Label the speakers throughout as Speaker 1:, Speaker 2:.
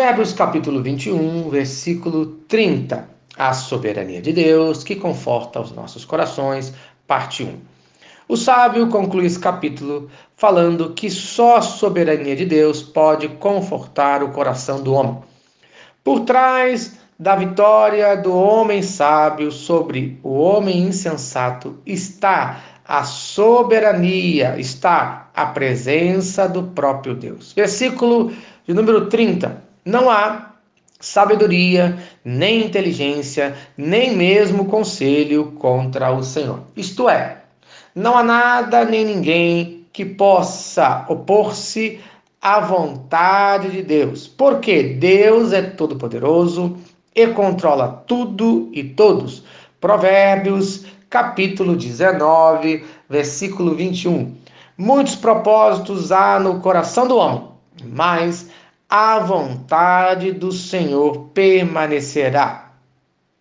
Speaker 1: Provérbios capítulo 21, versículo 30. A soberania de Deus que conforta os nossos corações, parte 1. O sábio conclui esse capítulo falando que só a soberania de Deus pode confortar o coração do homem. Por trás da vitória do homem sábio sobre o homem insensato está a soberania, está a presença do próprio Deus. Versículo de número 30. Não há sabedoria, nem inteligência, nem mesmo conselho contra o Senhor. Isto é, não há nada nem ninguém que possa opor-se à vontade de Deus, porque Deus é todo-poderoso e controla tudo e todos. Provérbios, capítulo 19, versículo 21. Muitos propósitos há no coração do homem, mas a vontade do Senhor permanecerá.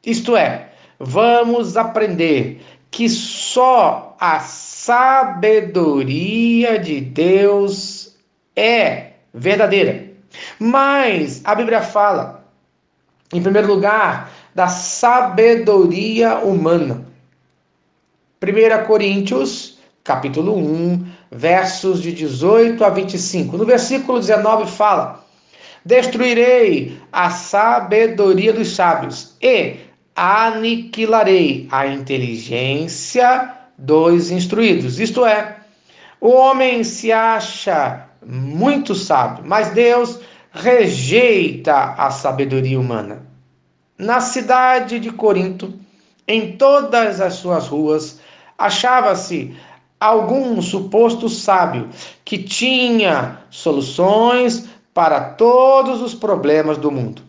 Speaker 1: Isto é, vamos aprender que só a sabedoria de Deus é verdadeira. Mas a Bíblia fala, em primeiro lugar, da sabedoria humana. 1 Coríntios, capítulo 1, versos de 18 a 25. No versículo 19 fala: Destruirei a sabedoria dos sábios e aniquilarei a inteligência dos instruídos. Isto é, o homem se acha muito sábio, mas Deus rejeita a sabedoria humana. Na cidade de Corinto, em todas as suas ruas, achava-se algum suposto sábio que tinha soluções para todos os problemas do mundo.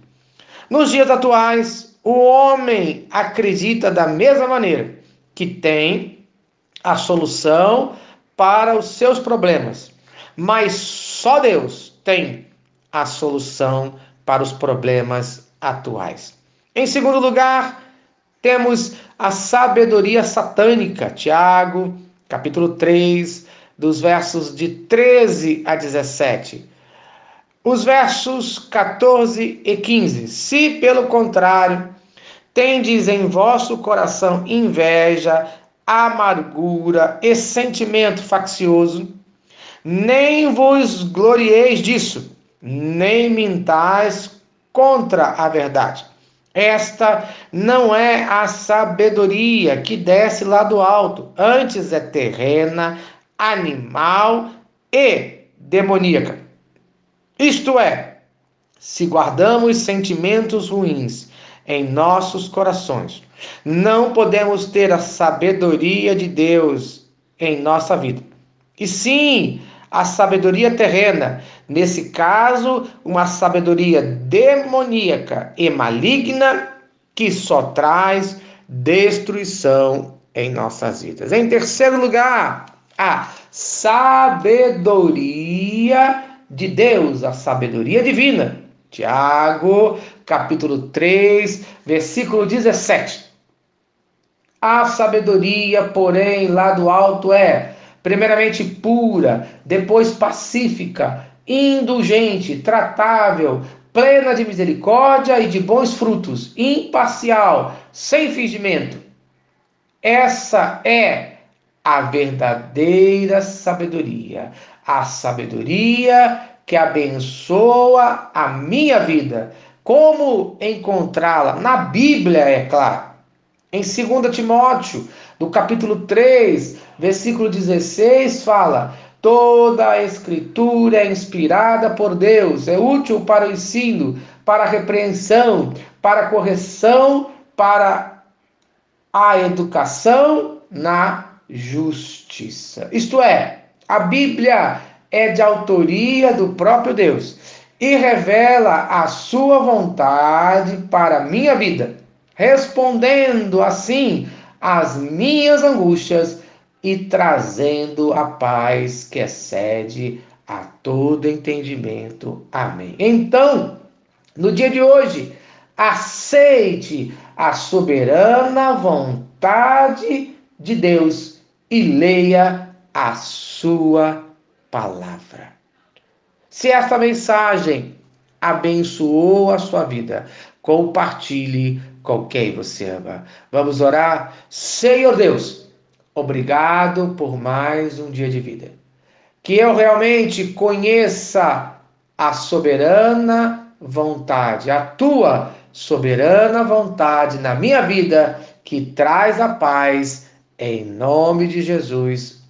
Speaker 1: Nos dias atuais, o homem acredita da mesma maneira que tem a solução para os seus problemas, mas só Deus tem a solução para os problemas atuais. Em segundo lugar, temos a sabedoria satânica, Tiago, capítulo 3, dos versos de 13 a 17. Os versos 14 e 15. Se, pelo contrário, tendes em vosso coração inveja, amargura e sentimento faccioso, nem vos glorieis disso, nem mintais contra a verdade. Esta não é a sabedoria que desce lá do alto, antes é terrena, animal e demoníaca. Isto é, se guardamos sentimentos ruins em nossos corações, não podemos ter a sabedoria de Deus em nossa vida. E sim, a sabedoria terrena, nesse caso, uma sabedoria demoníaca e maligna que só traz destruição em nossas vidas. Em terceiro lugar, a sabedoria de Deus, a sabedoria divina. Tiago, capítulo 3, versículo 17. A sabedoria, porém, lá do alto é, primeiramente pura, depois pacífica, indulgente, tratável, plena de misericórdia e de bons frutos, imparcial, sem fingimento. Essa é a verdadeira sabedoria, a sabedoria que abençoa a minha vida. Como encontrá-la? Na Bíblia, é claro. Em 2 Timóteo, no capítulo 3, versículo 16, fala: Toda a escritura é inspirada por Deus, é útil para o ensino, para a repreensão, para a correção, para a educação na justiça. Isto é, a Bíblia é de autoria do próprio Deus e revela a sua vontade para a minha vida, respondendo assim às minhas angústias e trazendo a paz que excede a todo entendimento. Amém. Então, no dia de hoje, aceite a soberana vontade de Deus e leia a sua palavra. Se esta mensagem abençoou a sua vida. Compartilhe com quem você ama. Vamos orar? Senhor Deus, obrigado por mais um dia de vida. Que eu realmente conheça a soberana vontade, a tua soberana vontade na minha vida que traz a paz em nome de Jesus.